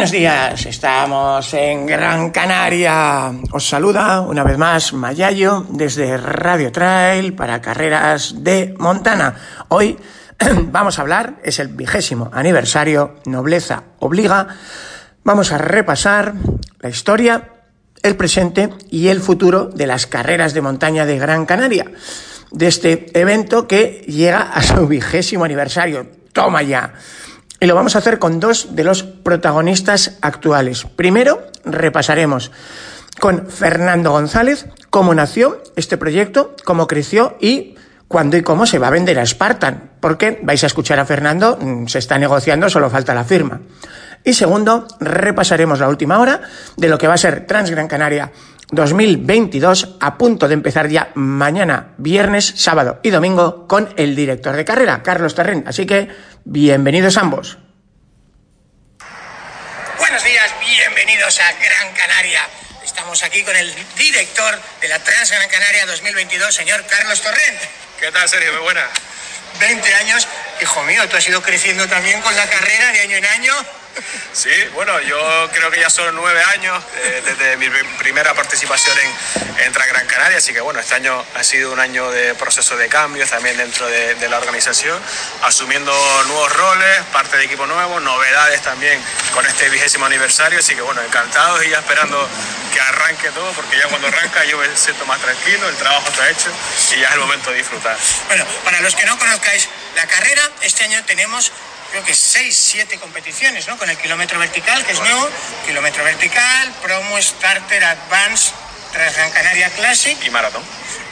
Buenos días, estamos en Gran Canaria. Os saluda una vez más Mayayo desde Radio Trail para carreras de Montana. Hoy vamos a hablar, es el vigésimo aniversario, Nobleza Obliga. Vamos a repasar la historia, el presente y el futuro de las carreras de montaña de Gran Canaria, de este evento que llega a su vigésimo aniversario. Toma ya. Y lo vamos a hacer con dos de los protagonistas actuales. Primero, repasaremos con Fernando González cómo nació este proyecto, cómo creció y cuándo y cómo se va a vender a Spartan. Porque vais a escuchar a Fernando, mm, se está negociando, solo falta la firma. Y segundo, repasaremos la última hora de lo que va a ser Transgran Canaria 2022, a punto de empezar ya mañana, viernes, sábado y domingo, con el director de carrera, Carlos Terren. Así que, bienvenidos ambos. Buenos días, bienvenidos a Gran Canaria. Estamos aquí con el director de la Transgran Canaria 2022, señor Carlos Torrent. ¿Qué tal, Sergio? Muy buena. 20 años, hijo mío, tú has ido creciendo también con la carrera de año en año. Sí, bueno, yo creo que ya son nueve años eh, desde mi primera participación en, en Gran Canaria, así que bueno, este año ha sido un año de proceso de cambios también dentro de, de, la organización, asumiendo nuevos roles, parte de equipo nuevo, novedades también con este vigésimo aniversario, así que bueno, encantados y ya esperando que arranque todo, porque ya cuando arranca yo me siento más tranquilo, el trabajo está hecho y ya es el momento de disfrutar. Bueno, para los que no conozcáis la carrera, este año tenemos creo que 6, 7 competiciones, ¿no? Con el kilómetro vertical, que es nuevo, kilómetro vertical, promo, starter, advance, Transgran Canaria Classic. Y maratón.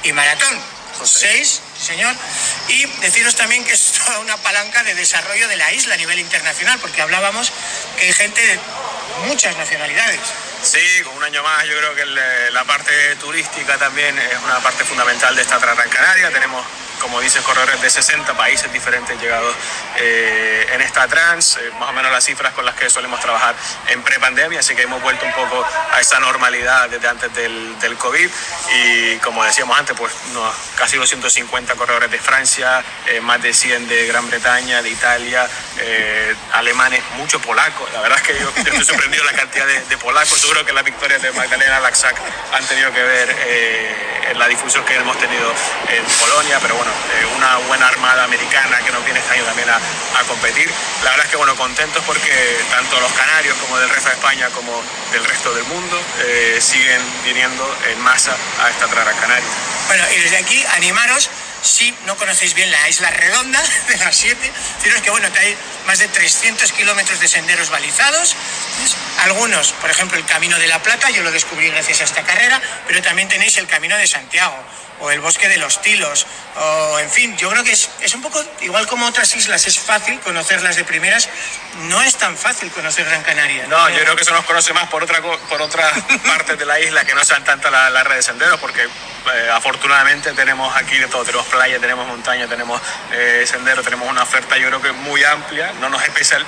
Y maratón. Seis, señor. Y deciros también que es toda una palanca de desarrollo de la isla a nivel internacional, porque hablábamos que hay gente de muchas nacionalidades. Sí, con un año más yo creo que la parte turística también es una parte fundamental de esta Transgran Canaria. Tenemos como dices, corredores de 60 países diferentes llegados eh, en esta trans, eh, más o menos las cifras con las que solemos trabajar en prepandemia, así que hemos vuelto un poco a esa normalidad desde antes del, del COVID. Y como decíamos antes, pues no, casi 250 corredores de Francia, eh, más de 100 de Gran Bretaña, de Italia, alemanes, mucho polaco, la verdad es que yo, yo estoy sorprendido la cantidad de, de, polacos, seguro que las victorias de Magdalena Laxak han tenido que ver en la difusión que hemos tenido en Polonia, pero bueno, una buena armada americana que nos viene este año también a, a, competir. La verdad es que bueno, contentos porque tanto los canarios como del resto de España como del resto del mundo eh, siguen viniendo en masa a esta Trara Canaria. Bueno, y desde aquí animaros si no conocéis bien la isla redonda de las siete, deciros que bueno, que hay más de 300 kilómetros de senderos balizados, algunos, por ejemplo, el Camino de la Plata, yo lo descubrí gracias a esta carrera, pero también tenéis el Camino de Santiago, o el Bosque de los Tilos, o en fin, yo creo que es, un poco igual como otras islas, es fácil conocerlas de primeras, no es tan fácil conocer Gran Canaria. No, yo creo que eso nos conoce más por, otra, por otras partes de la isla que no sean tanto la, la red de senderos, porque eh, afortunadamente tenemos aquí de todo, tenemos playa, tenemos montaña, tenemos eh, sendero, tenemos una oferta yo creo que muy amplia, no nos especial,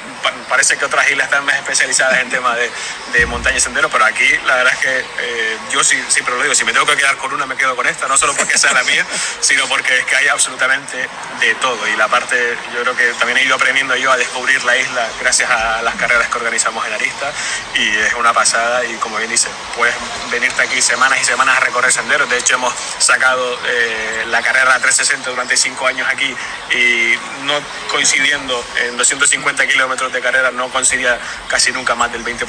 parece que otras islas están más especializadas en temas de, de montaña y sendero, pero aquí la verdad es que eh, yo sí, siempre lo digo, si me tengo que quedar con una me quedo con esta, no solo porque sea la mía, sino porque es que hay absolutamente de todo. Y la parte, yo creo que también he ido aprendiendo yo a descubrir la isla gracias a las carreras que organizamos en Arista y es una pasada. Y como bien dice, puedes venirte aquí semanas y semanas a recorrer senderos, de hecho hemos sacado eh, la carrera 360 durante cinco años aquí y no coincidiendo en 250 kilómetros de carrera no coincidía casi nunca más del 20%,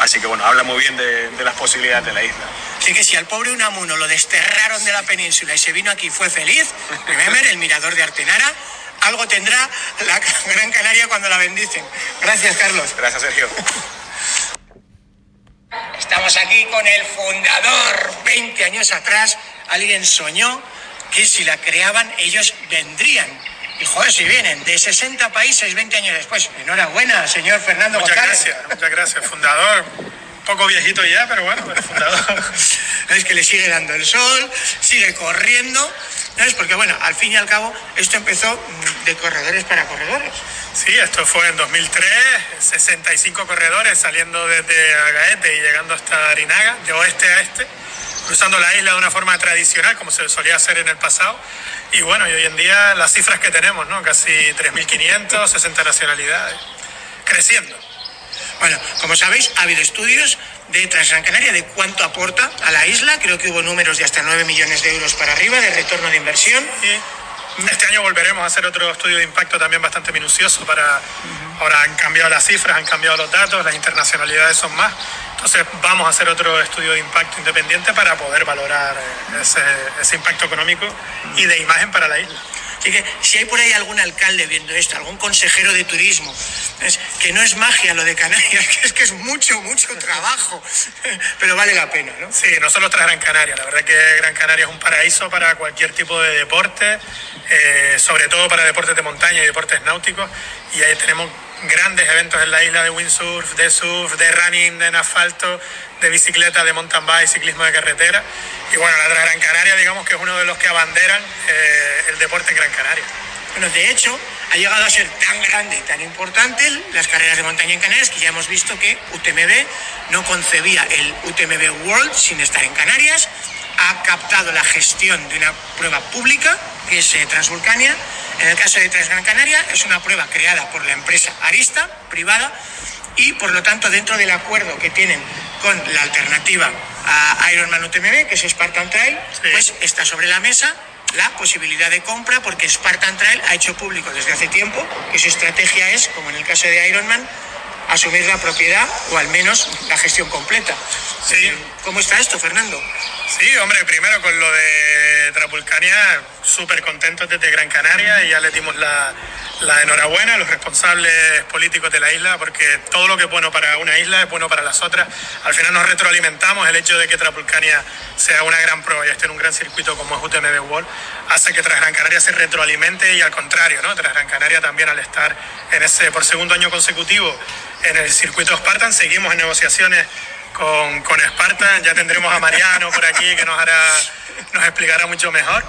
así que bueno, habla muy bien de, de las posibilidades de la isla. Así que si al pobre Unamuno lo desterraron de la península y se vino aquí fue feliz, remember, el mirador de Artenara, algo tendrá la Gran Canaria cuando la bendicen. Gracias, Carlos. Gracias, Sergio. Estamos aquí con el fundador. 20 años atrás, alguien soñó que si la creaban ellos vendrían. Y joder, si vienen de 60 países 20 años después. Enhorabuena, señor Fernando Muchas González. gracias, muchas gracias, fundador. Un poco viejito ya, pero bueno, fundador. Es que le sigue dando el sol, sigue corriendo. ¿Sabes? Porque bueno, al fin y al cabo, esto empezó mm, de corredores para corredores. Sí, esto fue en 2003, 65 corredores saliendo desde Agaete y llegando hasta Arinaga, de oeste a este, cruzando la isla de una forma tradicional, como se solía hacer en el pasado. Y bueno, y hoy en día las cifras que tenemos, ¿no? Casi 3.500, 60 nacionalidades, creciendo. Bueno, como sabéis, ha habido estudios de Transgran Canaria de cuánto aporta a la isla. Creo que hubo números de hasta 9 millones de euros para arriba de retorno de inversión. Y este año volveremos a hacer otro estudio de impacto también bastante minucioso para... Ahora han cambiado las cifras, han cambiado los datos, las internacionalidades son más. Entonces vamos a hacer otro estudio de impacto independiente para poder valorar eh, ese, ese impacto económico y de imagen para la isla. Así que si hay por ahí algún alcalde viendo esto, algún consejero de turismo, es que no es magia lo de Canarias, que es que es mucho, mucho trabajo, pero vale la pena, ¿no? Sí, no solo tras Gran Canaria, la verdad que Gran Canaria es un paraíso para cualquier tipo de deporte, eh, sobre todo para deportes de montaña y deportes náuticos, y ahí tenemos grandes eventos en la isla de windsurf, de surf, de running en asfalto, de bicicleta, de mountain bike, ciclismo de carretera. Y bueno, la Gran Canaria, digamos que es uno de los que abanderan eh, el deporte en Gran Canaria. Bueno, de hecho, ha llegado a ser tan grande y tan importante las carreras de montaña en Canarias que ya hemos visto que UTMB no concebía el UTMB World sin estar en Canarias, ha captado la gestión de una prueba pública, que es eh, Transvulcania. En el caso de Transgran Canaria, es una prueba creada por la empresa Arista, privada, y por lo tanto, dentro del acuerdo que tienen con la alternativa a Ironman UTMB, que es Spartan Trail, Sí. pues está sobre la mesa la posibilidad de compra porque Spartan Trail ha hecho público desde hace tiempo que su estrategia es, como en el caso de Ironman, asumir la propiedad o al menos la gestión completa. Sí. ¿Cómo está esto, Fernando? Sí, hombre, primero con lo de Trapulcania, súper contentos desde Gran Canaria y ya le dimos la, la enhorabuena a los responsables políticos de la isla porque todo lo que es bueno para una isla es bueno para las otras. Al final nos retroalimentamos, el hecho de que Trapulcania sea una gran prueba y esté en un gran circuito como es UTMB World hace que tras Gran Canaria se retroalimente y al contrario, ¿no? Tras Gran Canaria también al estar en ese por segundo año consecutivo en el circuito Spartan seguimos en negociaciones con, con Spartan. Ya tendremos a Mariano por aquí que nos hará, nos explicará mucho mejor.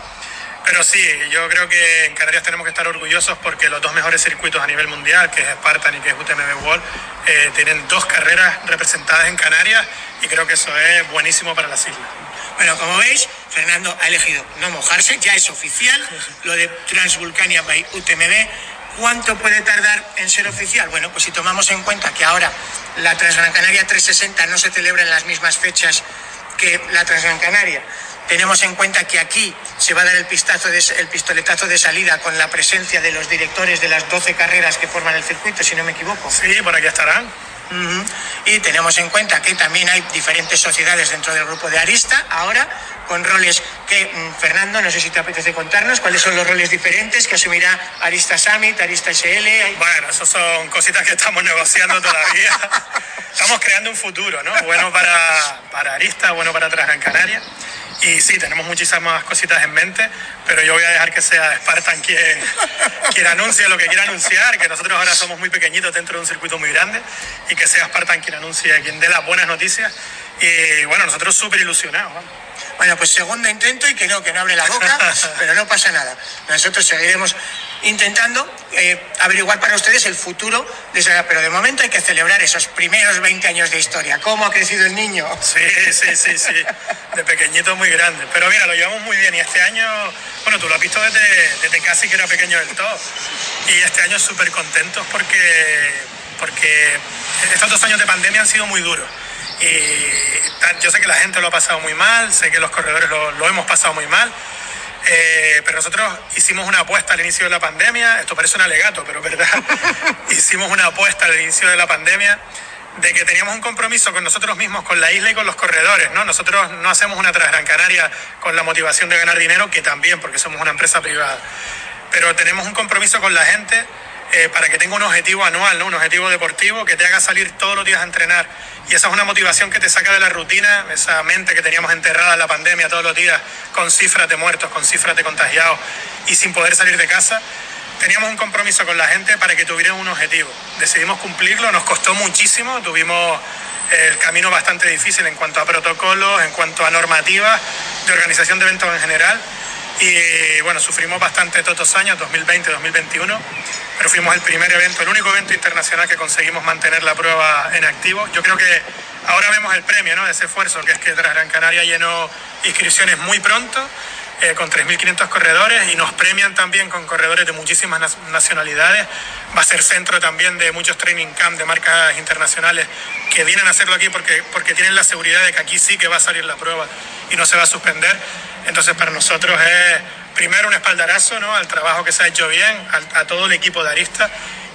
Pero sí, yo creo que en Canarias tenemos que estar orgullosos porque los dos mejores circuitos a nivel mundial, que es Spartan y que es UTMB World, eh, tienen dos carreras representadas en Canarias y creo que eso es buenísimo para las islas. Bueno, como veis, Fernando ha elegido no mojarse, ya es oficial, lo de Transvulcania by UTMB. ¿Cuánto puede tardar en ser oficial? Bueno, pues si tomamos en cuenta que ahora la Transgran Canaria 360 no se celebra en las mismas fechas que la Transgran Canaria, tenemos en cuenta que aquí se va a dar el, pistazo de- el pistoletazo de salida con la presencia de los directores de las 12 carreras que forman el circuito, si no me equivoco. Sí, por aquí estarán. Ujú. Y tenemos en cuenta que también hay diferentes sociedades dentro del grupo de Arista, ahora con roles que, mm, Fernando, no sé si te apetece contarnos cuáles son los roles diferentes que asumirá Arista Summit, Arista SL. Hay- Bueno, eso son cositas que estamos negociando todavía. Estamos creando un futuro, ¿no? Bueno para, para Arista, bueno para Transgran Canaria. Y sí, tenemos muchísimas cositas en mente, pero yo voy a dejar que sea Spartan quien, quien anuncie lo que quiera anunciar, que nosotros ahora somos muy pequeñitos dentro de un circuito muy grande, y que sea Spartan quien anuncie, quien dé las buenas noticias. Y bueno, nosotros súper ilusionados. Bueno, pues segundo intento y que no, que no abre la boca, pero no pasa nada. Nosotros seguiremos intentando eh, averiguar para ustedes el futuro de esa pero de momento hay que celebrar esos primeros 20 años de historia. ¿Cómo ha crecido el niño? Sí, sí, sí, sí. De pequeñito muy grande. Pero mira, lo llevamos muy bien. Y este año, bueno, tú lo has visto desde, casi que era pequeño del todo. Y este año súper contentos porque, porque estos dos años de pandemia han sido muy duros. Y yo sé que la gente lo ha pasado muy mal, sé que los corredores lo hemos pasado muy mal. Eh, pero nosotros hicimos una apuesta al inicio de la pandemia, esto parece un alegato, pero es verdad, hicimos una apuesta al inicio de la pandemia de que teníamos un compromiso con nosotros mismos, con la isla y con los corredores, ¿no? Nosotros no hacemos una Transgran Canaria con la motivación de ganar dinero, que también, porque somos una empresa privada, pero tenemos un compromiso con la gente eh, para que tenga un objetivo anual, un objetivo deportivo que te haga salir todos los días a entrenar. Y esa es una motivación que te saca de la rutina, esa mente que teníamos enterrada en la pandemia todos los días, con cifras de muertos, con cifras de contagiados y sin poder salir de casa. Teníamos un compromiso con la gente para que tuvieran un objetivo. Decidimos cumplirlo, nos costó muchísimo, tuvimos el camino bastante difícil en cuanto a protocolos, en cuanto a normativas de organización de eventos en general. Y bueno, sufrimos bastante todos estos años, 2020, 2021, pero fuimos el primer evento, el único evento internacional que conseguimos mantener la prueba en activo. Yo creo que ahora vemos el premio ¿no? de ese esfuerzo, que es que Gran Canaria llenó inscripciones muy pronto eh, con 3.500 corredores y nos premian también con corredores de muchísimas nacionalidades. Va a ser centro también de muchos training camp de marcas internacionales que vienen a hacerlo aquí porque, porque tienen la seguridad de que aquí sí que va a salir la prueba y no se va a suspender. Entonces para nosotros es primero un espaldarazo ¿no? al trabajo que se ha hecho bien, a, a todo el equipo de Arista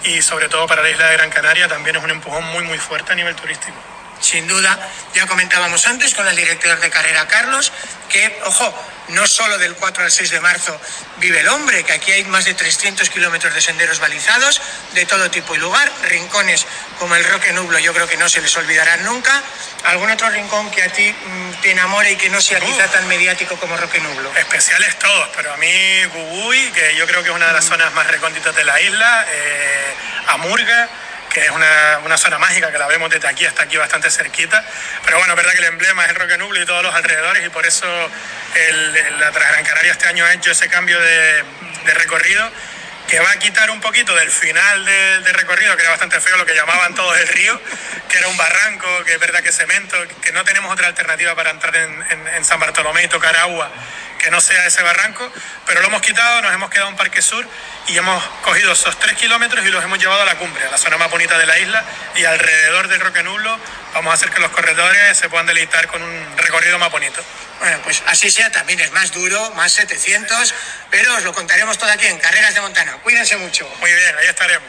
y sobre todo para la isla de Gran Canaria también es un empujón muy muy fuerte a nivel turístico. Sin duda, ya comentábamos antes con el director de carrera Carlos que, ojo, no solo del 4 al 6 de marzo vive el hombre, que aquí hay más de 300 kilómetros de senderos balizados de todo tipo y lugar, rincones como el Roque Nublo yo creo que no se les olvidarán nunca. ¿Algún otro rincón que a ti mm, te enamore y que no sea quizá tan mediático como Roque Nublo? Especiales todos, pero a mí Gubuy, que yo creo que es una de las zonas más recónditas de la isla, eh, Amurga, que es una, una, zona mágica que la vemos desde aquí hasta aquí bastante cerquita. Pero bueno, es verdad que el emblema es el Roque Nublo y todos los alrededores y por eso la Transgran Canaria este año ha hecho ese cambio de, recorrido que va a quitar un poquito del final del de recorrido, que era bastante feo, lo que llamaban todos el río, que era un barranco, que es verdad que cemento, que no tenemos otra alternativa para entrar en, en, en San Bartolomé y tocar agua que no sea ese barranco, pero lo hemos quitado, nos hemos quedado en Parque Sur y hemos cogido esos tres kilómetros y los hemos llevado a la cumbre, a la zona más bonita de la isla y alrededor del Roque Nublo vamos a hacer que los corredores se puedan deleitar con un recorrido más bonito. Bueno, pues así sea, también es más duro, más 700, pero os lo contaremos todo aquí en Carreras de Montana. Cuídense mucho. Muy bien, ahí estaremos.